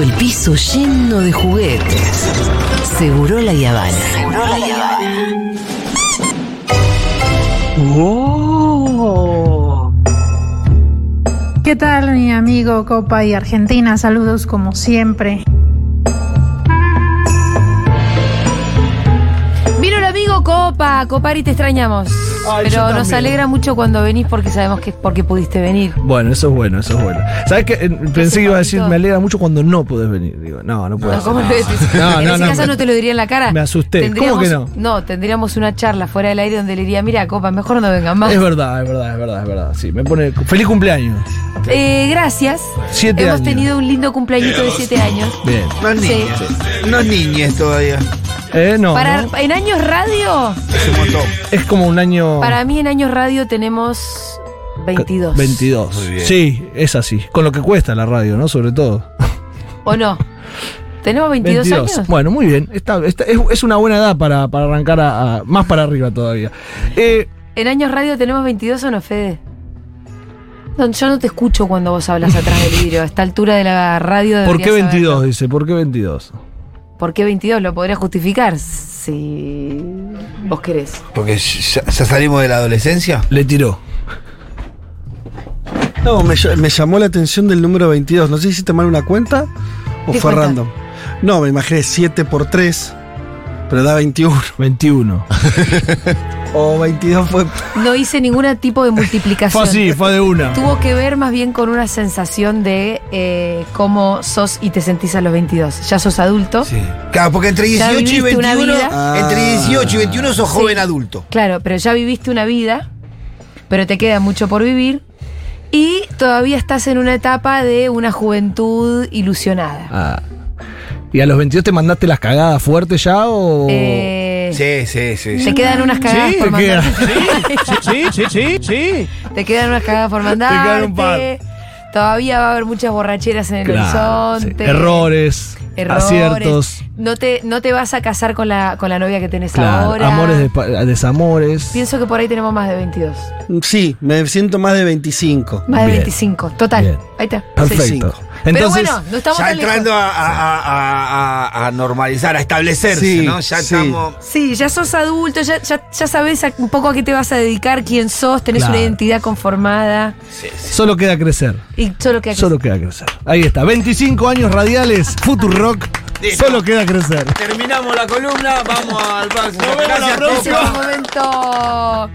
todo el piso lleno de juguetes. Seguro la Yavana. Seguro la ¡Oh! ¿Qué tal mi amigo Copa y Argentina? Saludos como siempre. Vino el amigo Copa, Copari, te extrañamos. Ay, Pero nos alegra mucho cuando venís porque sabemos que es porque pudiste venir. Bueno, eso es bueno, eso es bueno. ¿Sabes qué? Eh, Pensé que iba a decir, me alegra mucho cuando no podés venir. Digo, no, no puedo. No, ¿cómo lo decís? No, en no, ese no, caso me- no te lo diría en la cara. me asusté. ¿Cómo que no? No, tendríamos una charla fuera del aire donde le diría, mira, Copa, mejor no vengan más. Es verdad, es verdad, es verdad, es verdad. Sí, me pone. Feliz cumpleaños. Eh, gracias. Siete Hemos años. tenido un lindo cumpleañito de siete años. Bien. No es Sí. niña. No es niñez todavía. Eh, no. Para, ¿no? en años radio, Es un montón. Es como un año. Para mí en años radio tenemos 22. 22. Muy bien. Sí, es así. Con lo que cuesta la radio, ¿no? Sobre todo. ¿O no? ¿Tenemos 22, años? Bueno, muy bien. Está, está- es, es una buena edad para, para arrancar a, a- más para arriba todavía. Eh, ¿En años radio tenemos 22 o no, Fede? No, yo no te escucho cuando vos hablas atrás del vidrio. A esta altura de la radio ¿Por qué deberías 22? saberlo. Dice, ¿por qué 22? ¿Por qué 22? ¿Lo podrías justificar? Si vos querés. Porque ya, ya salimos de la adolescencia. Le tiró. No, me, me llamó la atención del número 22. No sé si hiciste mal una cuenta o ¿Qué fue cuenta? random. No, me imaginé 7 por 3, pero da 21. 21. O 22 fue. No hice ningún tipo de multiplicación. Fue así, fue de una. Tuvo que ver más bien con una sensación de eh, cómo sos y te sentís a los 22. Ya sos adulto. Sí. Claro, porque entre Ya 18 y viviste una 21. vida. Ah. Entre 18 y 21 sos joven adulto. Claro, pero ya viviste una vida, pero te queda mucho por vivir. Y todavía estás en una etapa de una juventud ilusionada. Ah. ¿Y a los 22 te mandaste las cagadas fuertes ya o.? Eh, Sí, sí, sí. Te sí. quedan unas cagadas Sí, por te queda- mandarte. sí, sí, sí, sí. Te quedan unas cagadas por quedan mandarte. un par. Todavía va a haber muchas borracheras en el Claro, sí. horizonte. Errores, Errores. aciertos, No te, no te vas a casar con la, con la novia que tenés claro, ahora. amores, de, desamores. Pienso que por ahí tenemos más de 22. Sí, me siento más de 25. Más de Bien. 25. Total. Bien. Ahí está. Perfecto. Sí. Pero Pero Entonces, bueno, no estamos Ya tan lejos. entrando a, a- a- a- a normalizar, a establecerse, Sí, ¿no? Ya sí. estamos. Sí, ya sos adulto, ya, ya, ya sabes un poco a qué te vas a dedicar, quién sos, tenés Claro. una identidad conformada solo queda crecer. y solo que Solo queda crecer. Ahí está. 25 años radiales, Futurock. Listo. Solo queda crecer. Terminamos la columna, vamos al próximo. Nos vemos la próxima. Un momento,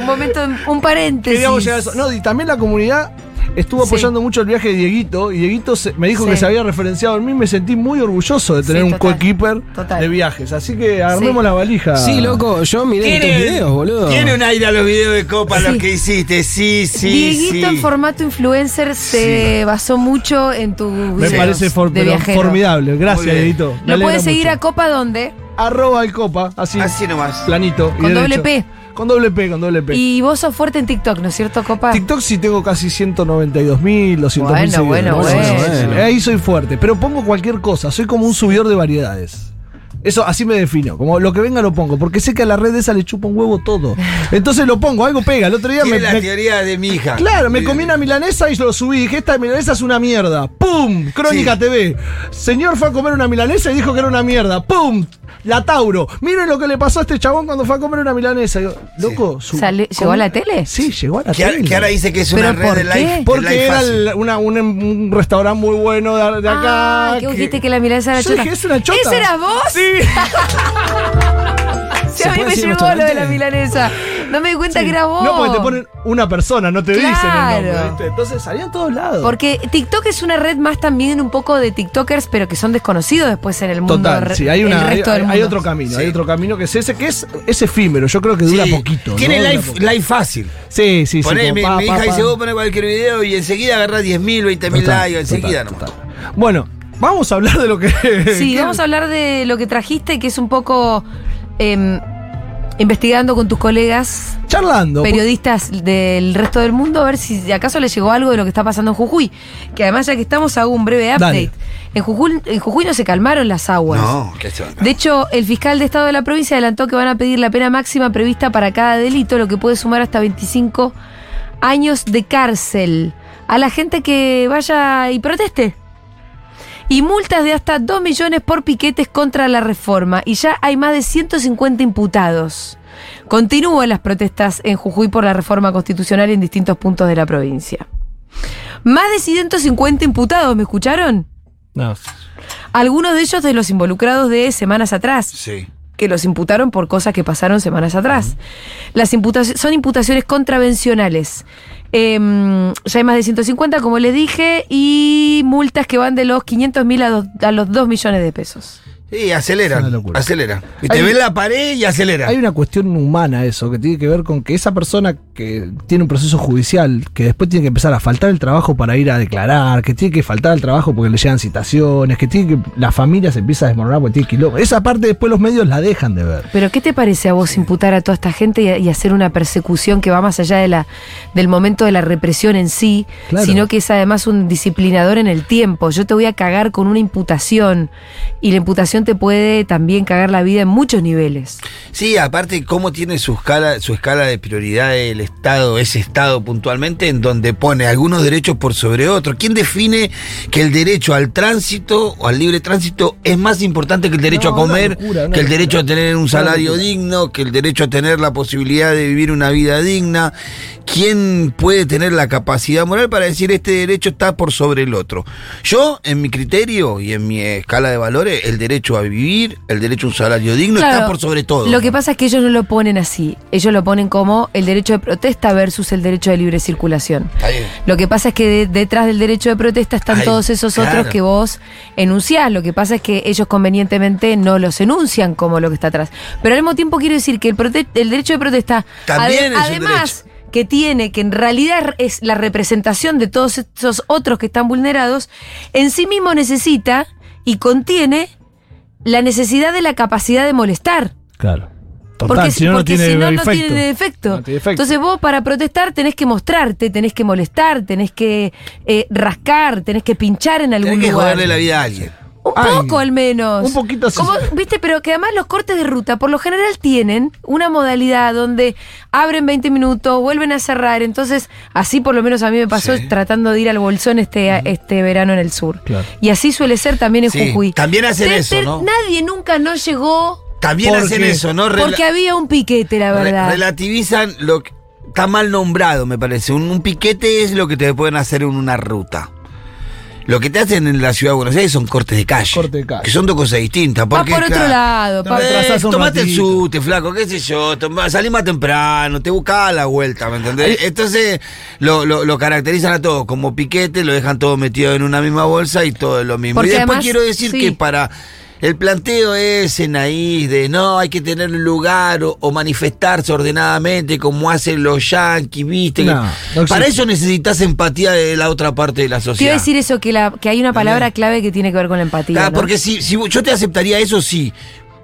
un momento, un paréntesis. Queríamos llegar a eso. No, y también la comunidad estuvo Sí. apoyando mucho el viaje de Dieguito. Y Dieguito se- me dijo Sí. que se había referenciado en mí. Me sentí muy orgulloso de tener Sí, un total. co-keeper Total. de viajes. Así que armemos Sí. la valija. Sí, loco, yo miré tus videos, boludo. Tiene un aire a los videos de Copa, Sí. los que hiciste. Sí, sí, Dieguito sí. en formato influencer se basó mucho en tu Me parece for- formidable. Gracias. Dieguito. Lo puedes seguir mucho. a Copa ¿dónde? Arroba el copa, así. Así nomás. Planito. y Con doble derecho. P. Con doble P, con doble P. Y vos sos fuerte en TikTok, ¿no es cierto, Copa? TikTok sí tengo casi 192 mil, 200 mil Bueno, bueno, seguidores. bueno. Sí, Ahí soy fuerte, pero pongo cualquier cosa, soy como un subidor de variedades. Eso así me defino, como lo que venga lo pongo, porque sé que a la red esa le chupa un huevo todo. Entonces lo pongo, algo pega. El otro día me, la me- teoría de mi hija. Claro, me comí una milanesa y lo subí. Dije, esta milanesa es una mierda. ¡Pum! Crónica Sí. TV. Señor fue a comer una milanesa y dijo que era una mierda. ¡Pum! La Tauro. Miren lo que le pasó a este chabón cuando fue a comer una milanesa. Yo, loco, su- Sale- ¿llegó ¿cómo? a la tele? Sí, llegó a la Que, ahora- tele. que ahora dice que es una ¿Pero red por de qué? de Porque life era el- una- un, un restaurante muy bueno de, de acá. Ah, que vos dijiste que la milanesa era Yo chota. dije, es una chota. ¿Ese eras vos? Sí. Sí, a mí me llegó lo de la milanesa. No me di cuenta que era vos. No, porque te ponen una persona, no te dicen el nombre. ¿viste? Entonces salía en todos lados. Porque TikTok es una red más también un poco de TikTokers, pero que son desconocidos después en el mundo. Total, sí, hay, el una, hay, otro camino, Sí. hay otro camino que es ese, que es, es efímero, yo creo que dura Sí. poquito. Tiene ¿no? Poquito. life fácil. Sí, sí, sí. Poné, como mi, pa, mi hija dice, vos ponés cualquier video y enseguida agarrás 10.000, 20.000 Total, likes, enseguida total, nomás. total. Bueno, vamos a hablar de lo que. Sí, vamos a hablar de lo que trajiste, que es un poco em, investigando con tus colegas Charlando. periodistas del resto del mundo, a ver si acaso les llegó algo de lo que está pasando en Jujuy. Que además, ya que estamos, hago un breve update. Dale. En Jujuy, en Jujuy no se calmaron las aguas. No, se De hecho, el fiscal de Estado de la provincia adelantó que van a pedir la pena máxima prevista para cada delito, lo que puede sumar hasta 25 años de cárcel a la gente que vaya y proteste. Y multas de hasta 2 millones por piquetes contra la reforma. Y ya hay más de 150 imputados. Continúan las protestas en Jujuy por la reforma constitucional en distintos puntos de la provincia. Más de 150 imputados, ¿me escucharon? No. Algunos de ellos de los involucrados de semanas atrás Sí. Que los imputaron por cosas que pasaron semanas atrás. Las imputaciones son imputaciones contravencionales. Em, ya hay más de 150, como les dije, y multas que van de los 500 mil a, a los 2 millones de pesos. Sí, Es una aceleran. Acelera. Y te Hay- ven la pared y acelera. Hay una cuestión humana eso, que tiene que ver con que esa persona que tiene un proceso judicial, que después tiene que empezar a faltar el trabajo para ir a declarar, que tiene que faltar el trabajo porque le llegan citaciones, que tiene que la familia se empieza a desmoronar porque tiene quilombo. Esa parte después los medios la dejan de ver. Pero ¿qué te parece a vos imputar a toda esta gente y, y hacer una persecución que va más allá de la, del momento de la represión en sí, Claro. sino que es además un disciplinador en el tiempo? Yo te voy a cagar con una imputación y la imputación te puede también cagar la vida en muchos niveles. Sí, aparte cómo tiene su escala, su escala de prioridad el Estado, ese Estado puntualmente, en donde pone algunos derechos por sobre otros. ¿Quién define que el derecho al tránsito o al libre tránsito es más importante que el derecho No, a comer, una locura, una que el locura. derecho a tener un salario digno, que el derecho a tener la posibilidad de vivir una vida digna? ¿Quién puede tener la capacidad moral para decir este derecho está por sobre el otro? Yo, en mi criterio y en mi escala de valores, el derecho a vivir, el derecho a un salario digno está por sobre todo. Lo que pasa es que ellos no lo ponen así. Ellos lo ponen como el derecho de protesta versus el derecho de libre circulación. Lo que pasa es que de- detrás del derecho de protesta están todos esos claro. otros que vos enunciás. Lo que pasa es que ellos convenientemente no los enuncian como lo que está atrás. Pero al mismo tiempo quiero decir que el, prote- el derecho de protesta, También es un además que tiene, que en realidad es la representación de todos esos otros que están vulnerados, en sí mismo necesita y contiene la necesidad de la capacidad de molestar. Claro. Total, Porque, si no, no porque tiene si no, tiene efecto. No tiene efecto. Entonces vos para protestar tenés que mostrarte, tenés que molestar, tenés que eh, rascar, tenés que pinchar en algún Tenés que lugar. joderle la vida a alguien. Un Ay, poco al menos. un poquito sí. Como, Viste, pero que además los cortes de ruta por lo general tienen una modalidad donde abren 20 minutos, vuelven a cerrar. Entonces, así por lo menos a mí me pasó Sí. tratando de ir al Bolsón este, este verano en el sur. Claro. Y así suele ser también en Sí, Jujuy. también hacen eso. Nadie nunca no llegó También Porque- hacen eso, ¿no? Porque había un piquete, la re- verdad. relativizan lo que está mal nombrado, me parece. Un, un piquete es lo que te pueden hacer en una ruta. Lo que te hacen en la ciudad de Buenos Aires son cortes de calle. Corte de calle. Que son dos cosas distintas. Va Porque, por otro claro, lado, pa- eh, tomate el sute, flaco, qué sé yo. toma- salí más temprano, te buscaba la vuelta, ¿me entendés? Entonces lo, lo- lo caracterizan a todos como piquete, lo dejan todo metido en una misma bolsa y todo es lo mismo. Porque y después además, quiero decir sí. que para el planteo ese naíz de no, hay que tener un lugar o, o manifestarse ordenadamente como hacen los yanquis, ¿viste? No, no para eso necesitas empatía de la otra parte de la sociedad. decir eso, que, la, que hay una palabra clave que tiene que ver con la empatía. Ah, ¿no? Porque si, si yo te aceptaría eso, sí.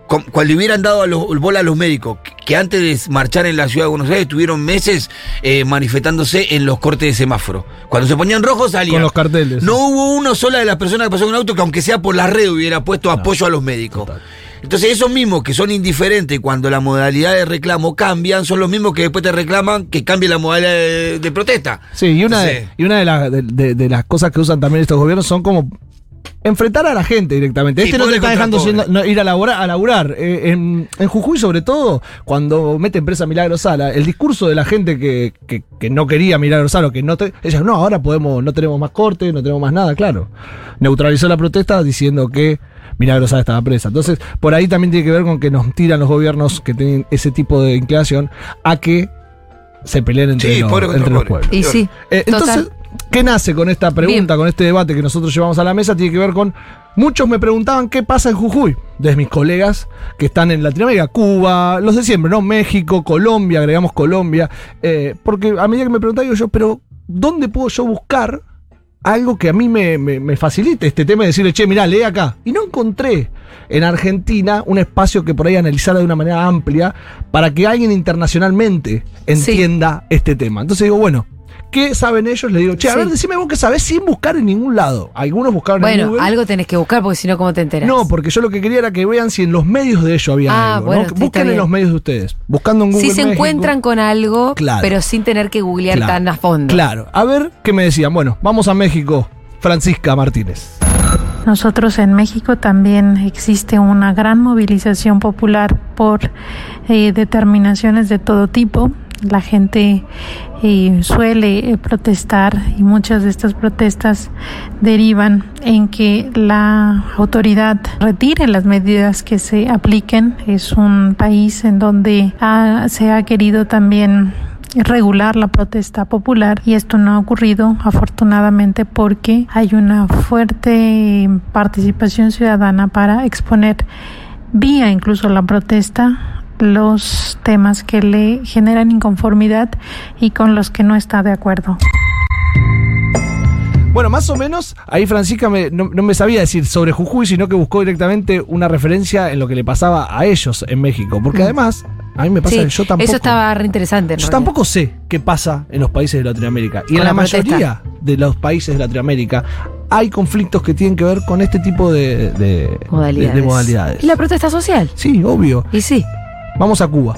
Cuando le hubieran dado a los, bola a los médicos, que- antes de marchar en la ciudad de Buenos Aires estuvieron meses eh, manifestándose en los cortes de semáforo. Cuando se ponían rojos salían. Con los carteles. No hubo uno sola de las personas que pasó con auto que aunque sea por la red hubiera puesto apoyo a los médicos. total. Entonces esos mismos que son indiferentes cuando la modalidad de reclamo cambian, son los mismos que después te reclaman que cambie la modalidad de, de protesta. Sí, y una, Entonces, de, y una de las cosas que usan también estos gobiernos son como enfrentar a la gente directamente. Sí, Este no te está dejando pobre. siendo- no, ir a laburar. A laburar. Eh, en, en Jujuy, sobre todo, cuando mete empresa Milagro Sala, el discurso de la gente que, que- que no quería Milagro Sala, o que no te, ellas, no, ahora podemos, no tenemos más corte, no tenemos más nada, claro. Neutralizó la protesta diciendo que Milagro Sala estaba presa. Entonces, por ahí también tiene que ver con que nos tiran los gobiernos que tienen ese tipo de inclinación a que se peleen entre, Sí, los, pobre contra entre los pueblos. Y sí. Eh, total. entonces, ¿qué nace con esta pregunta, con este debate que nosotros llevamos a la mesa? Tiene que ver con. Muchos me preguntaban qué pasa en Jujuy, desde mis colegas que están en Latinoamérica, Cuba, los de siempre, ¿no? México, Colombia, agregamos Colombia. eh, porque a medida que me preguntaba, digo yo, pero ¿dónde puedo yo buscar algo que a mí me, me- me facilite este tema de decirle, che, mirá, lee acá? Y no encontré en Argentina un espacio que por ahí analizara de una manera amplia para que alguien internacionalmente entienda este tema. Entonces digo, bueno, ¿qué saben ellos? Le digo, che, a Sí. ver, decime vos qué sabés sin buscar en ningún lado. Algunos buscaron en Bueno, Google. algo tenés que buscar porque si no, ¿cómo te enteras? No, porque yo lo que quería era que vean si en los medios de ellos había Ah, algo. bueno, ¿no? sí, está Busquen en bien. los medios de ustedes. Buscando en Google. si se México. encuentran con algo, Claro. pero sin tener que googlear Claro, tan a fondo. Claro. A ver qué me decían. Bueno, vamos a México. Francisca Martínez. Nosotros en México también existe una gran movilización popular por eh, determinaciones de todo tipo. La gente eh, suele eh, protestar y muchas de estas protestas derivan en que la autoridad retire las medidas que se apliquen. Es un país en donde ha- se ha querido también regular la protesta popular y esto no ha ocurrido afortunadamente porque hay una fuerte participación ciudadana para exponer vía incluso la protesta los temas que le generan inconformidad y con los que no está de acuerdo. Bueno, más o menos, ahí Francisca me- no, no me sabía decir sobre Jujuy, sino que buscó directamente una referencia en lo que le pasaba a ellos en México. Porque además, a mí me pasa Mm. Sí, que yo tampoco. eso estaba re interesante. Yo realidad. tampoco sé qué pasa en los países de Latinoamérica. Y Con en la, mayoría de los países de Latinoamérica hay conflictos que tienen que ver con este tipo de, de- Modalidades. de- de modalidades. ¿Y la protesta social? Sí, obvio. Y sí. Vamos a Cuba.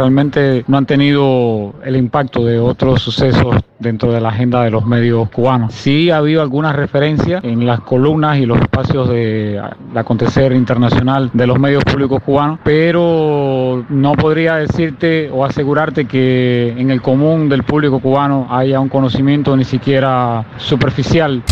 realmente no han tenido el impacto de otros sucesos dentro de la agenda de los medios cubanos. Sí ha habido algunas referencias en las columnas y los espacios de, acontecer internacional de los medios públicos cubanos, pero no podría decirte o asegurarte que en el común del público cubano haya un conocimiento ni siquiera superficial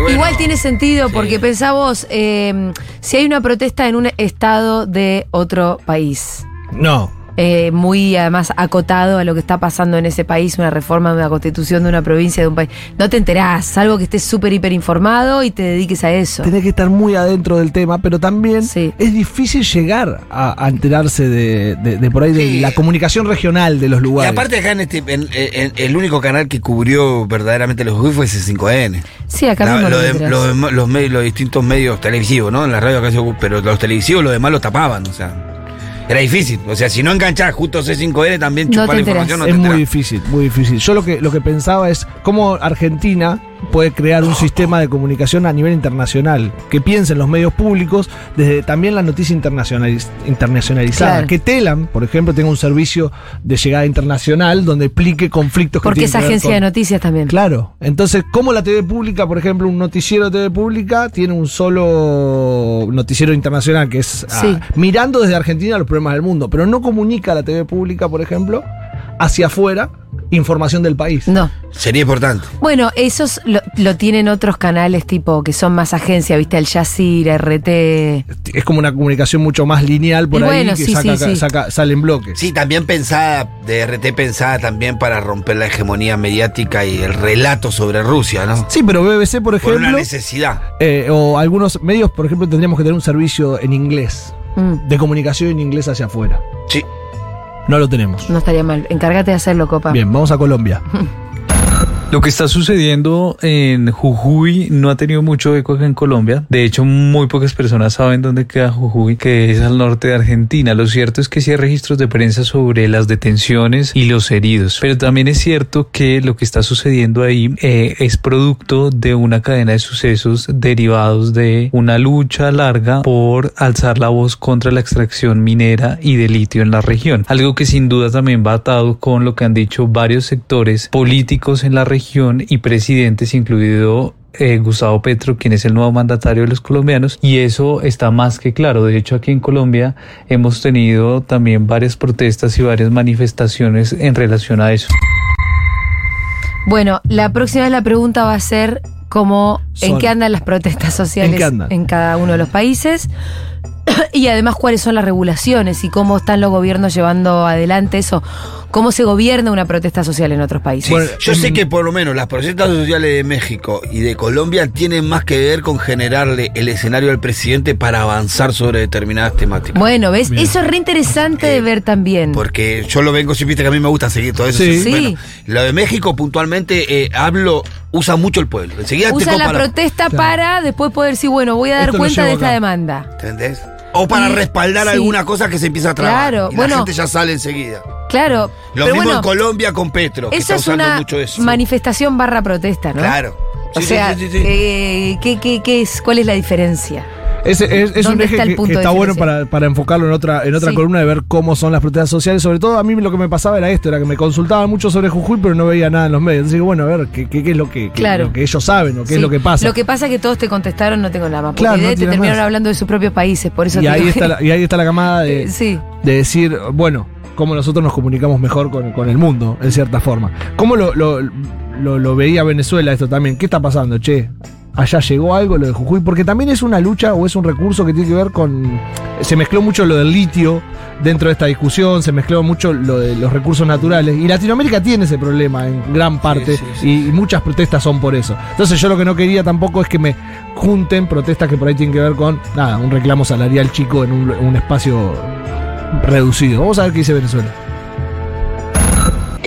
bueno, Igual tiene sentido porque sí. pensá vos, eh, si hay una protesta en un estado de otro país, No. Eh, muy además acotado a lo que está pasando en ese país, una reforma de una constitución de una provincia, de un país, no te enterás, salvo que estés súper hiper informado y te dediques a eso. Tenés que estar muy adentro del tema, pero también Sí. es difícil llegar a, a enterarse de, de- de por ahí de Sí. la comunicación regional de los Y lugares. aparte acá en este, en- en- el único canal que cubrió verdaderamente los Jujuy fue C5N. Sí, acá La- mismo lo de- lo los, medios, los distintos medios televisivos, ¿no? En la radio acá se pero los televisivos los demás los tapaban, o sea. Era difícil. O sea, si no enganchás justo C5N también chupar la información no es te muy enterás. difícil, muy difícil. Yo lo que, lo que pensaba es cómo Argentina puede crear un sistema de comunicación a nivel internacional, que piensen los medios públicos desde también la noticia internacionaliz- internacionalizada. Claro. Que Telam, por ejemplo, tenga un servicio de llegada internacional donde explique conflictos que Porque es que ver agencia con- de noticias también. Claro. Entonces, como la TV pública, por ejemplo, un noticiero de TV pública tiene un solo noticiero internacional que es ah, mirando desde Argentina los problemas del mundo, pero no comunica a la TV pública, por ejemplo, hacia afuera información del país. No. Sería importante. Bueno, esos lo, lo tienen otros canales tipo que son más agencia, viste, el Yacir, RT. Es como una comunicación mucho más lineal por Y ahí bueno, que sí, saca, sí, sí. saca- sale en bloques. Sí, también pensada, de RT pensada también para romper la hegemonía mediática y el relato sobre Rusia, ¿no? Sí, pero BBC, por Por una ejemplo, necesidad. eh, o algunos medios, por ejemplo, tendríamos que tener un servicio en inglés, Mm, de comunicación en inglés hacia afuera. Sí. No lo tenemos. no estaría mal. Encárgate de hacerlo, Copa. Bien, vamos a Colombia. Lo que está sucediendo en Jujuy no ha tenido mucho eco acá en Colombia. De hecho, muy pocas personas saben dónde queda Jujuy, que es al norte de Argentina. Lo cierto es que sí hay registros de prensa sobre las detenciones y los heridos. Pero también es cierto que lo que está sucediendo ahí eh, es producto de una cadena de sucesos derivados de una lucha larga por alzar la voz contra la extracción minera y de litio en la región. Algo que sin duda también va atado con lo que han dicho varios sectores políticos en la región y presidentes, incluido eh, Gustavo Petro, quien es el nuevo mandatario de los colombianos, y eso está más que claro. De hecho, aquí en Colombia hemos tenido también varias protestas y varias manifestaciones en relación a eso. Bueno, la próxima vez la pregunta va a ser cómo, en qué andan las protestas sociales en cada uno de los países. Y además cuáles son las regulaciones y cómo están los gobiernos llevando adelante eso, cómo se gobierna una protesta social en otros países. Bueno, Yo sé que por lo menos las protestas sociales de México y de Colombia tienen más que ver con generarle el escenario al presidente para avanzar sobre determinadas temáticas. Bueno, ¿ves? Bien. Eso es re interesante de ver también. Porque yo lo vengo, si viste que a mí me gusta seguir todo eso. Sí. Sí. Bueno, lo de México puntualmente eh, hablo, usa mucho el pueblo. Enseguida te Usa la protesta Claro. para después poder decir, bueno, voy a dar Esto cuenta de esta demanda. ¿Entendés? O para respaldar sí. alguna cosa que se empieza a trabar. Claro, y bueno. la gente ya sale enseguida. Claro. Lo pero mismo bueno, en Colombia con Petro, que eso está es usando una mucho eso. manifestación barra protesta, ¿no? Claro. O Sí, sí, sea, sí, sí, sí. eh, ¿qué, qué- qué es, ¿cuál es la diferencia? Es, es- es un ¿Dónde eje está que, está bueno para, para enfocarlo en otra, en otra Sí. columna de ver cómo son las protestas sociales. Sobre todo a mí lo que me pasaba era esto, era que me consultaban mucho sobre Jujuy, pero no veía nada en los medios. Entonces bueno, a ver, ¿qué, qué- qué es lo que, Claro. lo que ellos saben o qué Sí. es lo que pasa? Lo que pasa es que todos te contestaron, no tengo la más Claro, idea, te terminaron más. hablando de sus propios países, por eso y, ahí está la, y ahí está la camada de, sí. de decir, bueno, cómo nosotros nos comunicamos mejor con, con el mundo, en cierta forma. ¿Cómo lo, lo, lo- lo veía Venezuela esto también? ¿Qué está pasando, che? Allá llegó algo lo de Jujuy, porque también es una lucha o es un recurso que tiene que ver con. Se mezcló mucho lo del litio dentro de esta discusión, se mezcló mucho lo de los recursos naturales. Y Latinoamérica tiene ese problema en gran parte, sí, sí. Y, y muchas protestas son por eso. Entonces, yo lo que no quería tampoco es que me junten protestas que por ahí tienen que ver con, nada, un reclamo salarial chico en un, un espacio reducido. Vamos a ver qué dice Venezuela.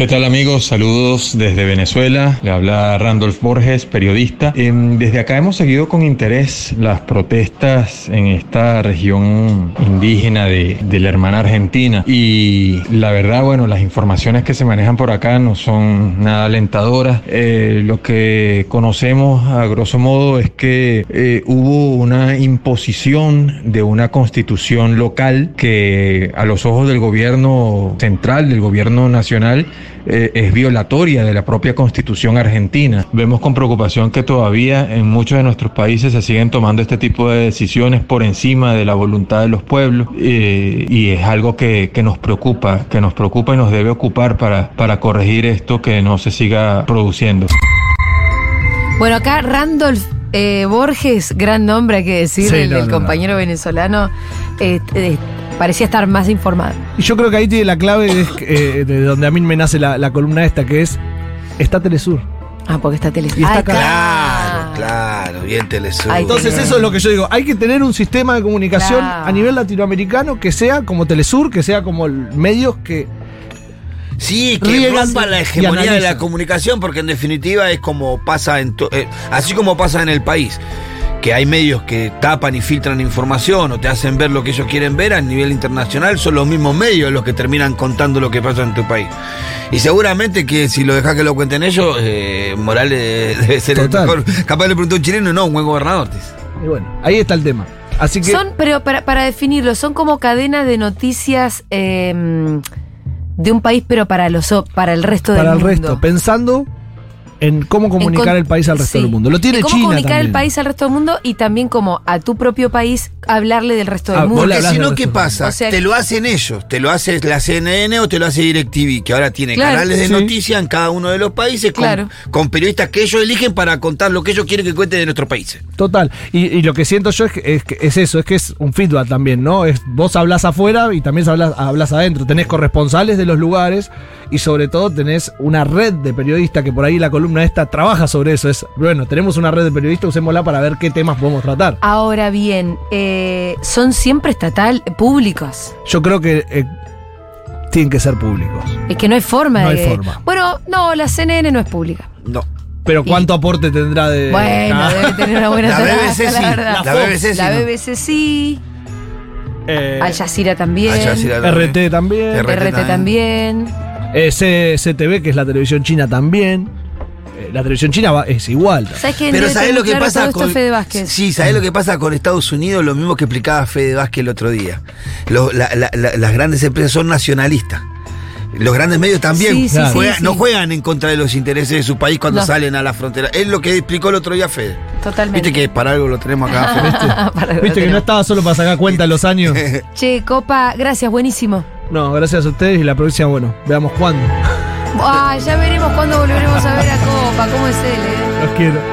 ¿Qué tal amigos? Saludos desde Venezuela. Le habla Randolph Borges, periodista. Em, desde acá hemos seguido con interés las protestas en esta región indígena de, de la hermana Argentina. Y la verdad, bueno, las informaciones que se manejan por acá no son nada alentadoras. Eh, lo que conocemos a grosso modo es que eh, hubo una imposición de una constitución local que a los ojos del gobierno central, del gobierno nacional, eh, es violatoria de la propia constitución argentina. Vemos con preocupación que todavía en muchos de nuestros países se siguen tomando este tipo de decisiones por encima de la voluntad de los pueblos eh, y es algo que, que nos preocupa, que nos preocupa y nos debe ocupar para, para corregir esto que no se siga produciendo. Bueno, acá Randolph eh, Borges, gran nombre hay que decir, Sí, el, no, el no, compañero venezolano, eh, eh, parecía estar más informado. Y yo creo que ahí tiene la clave es, eh, de donde a mí me nace la, la columna esta, que es está Telesur. Ah, porque está tele. Y está Ah, acá. Claro, claro, bien Telesur. Ay, Entonces Bien. eso es lo que yo digo, hay que tener un sistema de comunicación Claro. a nivel latinoamericano que sea como Telesur, que sea como medios que... Sí, que Riegan rompa la hegemonía de la comunicación, porque en definitiva es como pasa en to- eh, así como pasa en el país. Que hay medios que tapan y filtran información o te hacen ver lo que ellos quieren ver a nivel internacional, son los mismos medios los que terminan contando lo que pasa en tu país. Y seguramente que si lo dejas que lo cuenten ellos, eh, Morales debe ser Total. el mejor. Capaz le preguntó a un chileno, no, un buen gobernador. Y bueno, ahí está el tema. Así que... Son, pero para, para definirlo, son como cadenas de noticias eh, de un país, pero para los para el resto para del el mundo. resto, pensando en cómo comunicar con- el país al resto sí. del mundo. Lo tiene En cómo China comunicar también. el país al resto del mundo y también como a tu propio país hablarle del resto del Ah, mundo. Porque si no, ¿qué pasa? O sea te lo hacen ellos, te lo hace la CNN o te lo hace DirecTV, que ahora tiene Claro. canales de Sí. noticias en cada uno de los países con, Claro. con periodistas que ellos eligen para contar lo que ellos quieren que cuente de nuestros países. Total. Y, y lo que siento yo es, que, es, que es eso, es que es un feedback también, ¿no? Es, vos hablas afuera y también hablas, hablas adentro. Tenés corresponsales de los lugares y sobre todo tenés una red de periodistas que por ahí la columna esta trabaja sobre eso. Es, bueno, tenemos una red de periodistas, usémosla para ver qué temas podemos tratar. Ahora bien, eh, son siempre estatal, públicos. Yo creo que eh, tienen que ser públicos. Es que no hay forma No hay forma. Bueno, no, la CNN no es pública. No. Pero ¿cuánto aporte tendrá de... Bueno, Ah, debe tener una buena La BBC sí, la verdad. la BBC sí, La ¿no? BBC sí. eh, Al Jazeera también. Al Jazeera RT también. RT RT también. Eh, C- CTV, que es la televisión china también. Eh, la televisión china va- es igual. ¿Sabes qué? Pero Debe ¿sabés tener lo que claro todo pasa esto con Fede Vázquez. Sí, ¿sabés lo que pasa con Estados Unidos? Lo mismo que explicaba Fede Vázquez el otro día. Lo- la- la- la- las grandes empresas son nacionalistas. Los grandes medios también Sí, sí, Claro. sí, juegan- sí. no juegan en contra de los intereses de su país cuando No. salen a la frontera. Es lo que explicó el otro día Fede. Totalmente. Viste que para algo lo tenemos acá, Fede. Para- Viste que no estaba solo para sacar cuenta los años. Che, Copa, gracias, buenísimo. No, gracias a ustedes y la próxima, bueno, veamos cuándo. Ah, ya veremos cuándo volveremos a ver a Copa, cómo es él, eh. Los quiero.